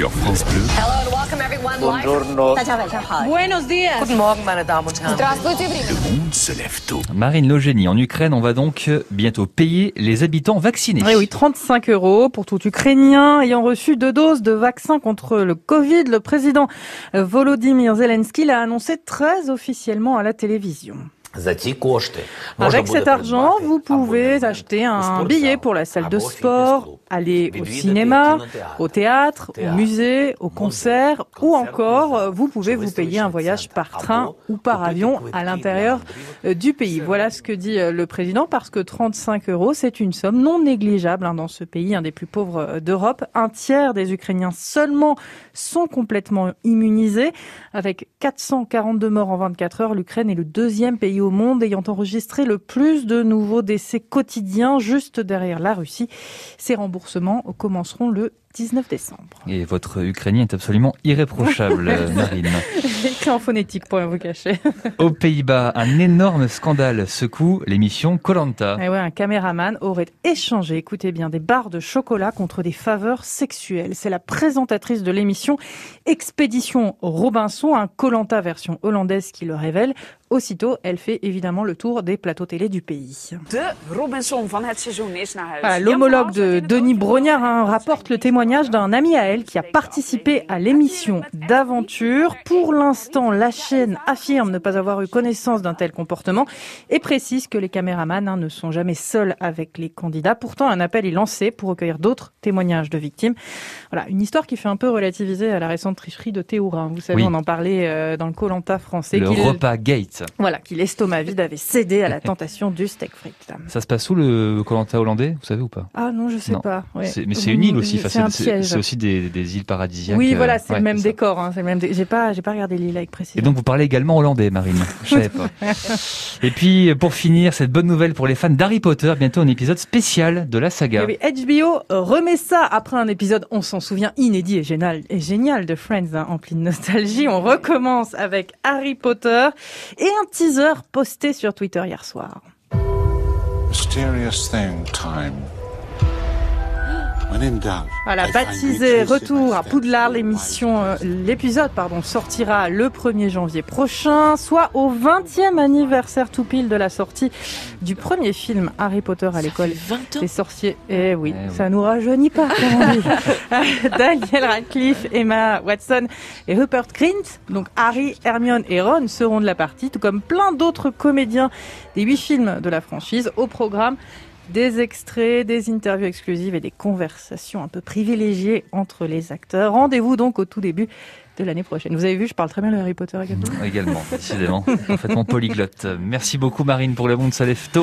sur France Bleu. Buenos días. Guten Morgen, meine Damen und Herren. Le monde se lève tôt. Marine Logénie, en Ukraine, on va donc bientôt payer les habitants vaccinés. Eh oui, 35 euros pour tout Ukrainien ayant reçu deux doses de vaccin contre le Covid. Le président Volodymyr Zelensky l'a annoncé très officiellement à la télévision. Avec cet argent, vous pouvez acheter un billet pour la salle de sport, aller au cinéma, au théâtre, au musée, au concert, ou encore euh, vous pouvez vous payer un voyage par train ou par avion à l'intérieur euh, du pays. Voilà ce que dit euh, le président, parce que 35 euros, c'est une somme non négligeable hein, dans ce pays, un des plus pauvres d'Europe. Un tiers des Ukrainiens seulement sont complètement immunisés. Avec 442 morts en 24 heures, l'Ukraine est le deuxième pays au monde ayant enregistré le plus de nouveaux décès quotidiens, juste derrière la Russie. Ces remboursements commenceront le 19 décembre. Et votre ukrainien est absolument irréprochable, Marine. Écrit en phonétique pour rien vous cacher. Aux Pays-Bas, un énorme scandale secoue l'émission Colanta. Et ouais, un caméraman aurait échangé, écoutez bien, des barres de chocolat contre des faveurs sexuelles. C'est la présentatrice de l'émission Expédition Robinson, un Colanta version hollandaise qui le révèle. Aussitôt, elle fait évidemment le tour des plateaux télé du pays. De Robinson van het seizoen is naar huis. Voilà, L'homologue de Denis Brognard hein, rapporte le témoignage d'un ami à elle qui a participé à l'émission d'aventure. Pour l'instant, la chaîne affirme ne pas avoir eu connaissance d'un tel comportement et précise que les caméramans hein, ne sont jamais seuls avec les candidats. Pourtant, un appel est lancé pour recueillir d'autres témoignages de victimes. Voilà, une histoire qui fait un peu relativiser à la récente tricherie de Théourin. Vous savez, Oui. on en parlait euh, dans le Colanta français. Le repas Gate. Voilà, qui l'estomac vide avait cédé à la tentation du steak frites. Ça se passe où le Colanta hollandais, vous savez ou pas? Ah non, je sais Non. pas. ouais. Mais c'est une île aussi. Enfin, C'est aussi des, des îles paradisiaques. Oui, euh, voilà, c'est ouais, le même décor. Hein, c'est le même. dé- J'ai pas, j'ai pas regardé l'île avec Et précision. donc vous parlez également hollandais, Marine. Je savais pas. Et puis pour finir, cette bonne nouvelle pour les fans d'Harry Potter, bientôt un épisode spécial de la saga. Eh oui, HBO remet ça après un épisode, on s'en souvient, inédit et génial, et génial de Friends, hein, empli de nostalgie. On recommence avec Harry Potter et un teaser posté sur Twitter hier soir. Mysterious thing, time. Voilà, baptisé Retour à. Poudlard, l'émission, euh, l'épisode, pardon, sortira le 1er janvier prochain, soit au 20e anniversaire tout pile de la sortie du premier film Harry Potter à l'école 20 ans des sorciers. Eh oui, Eh oui. ça nous rajeunit pas, comme on dit. Daniel Radcliffe, Emma Watson et Rupert Grint, donc Harry, Hermione et Ron seront de la partie, tout comme plein d'autres comédiens des huit films de la franchise. Au programme, des extraits, des interviews exclusives et des conversations un peu privilégiées entre les acteurs. Rendez-vous donc au tout début de l'année prochaine. Vous avez vu, je parle très bien de Harry Potter également. Également, décidément, parfaitement polyglotte. Merci beaucoup Marine pour le monde, ça lève tôt.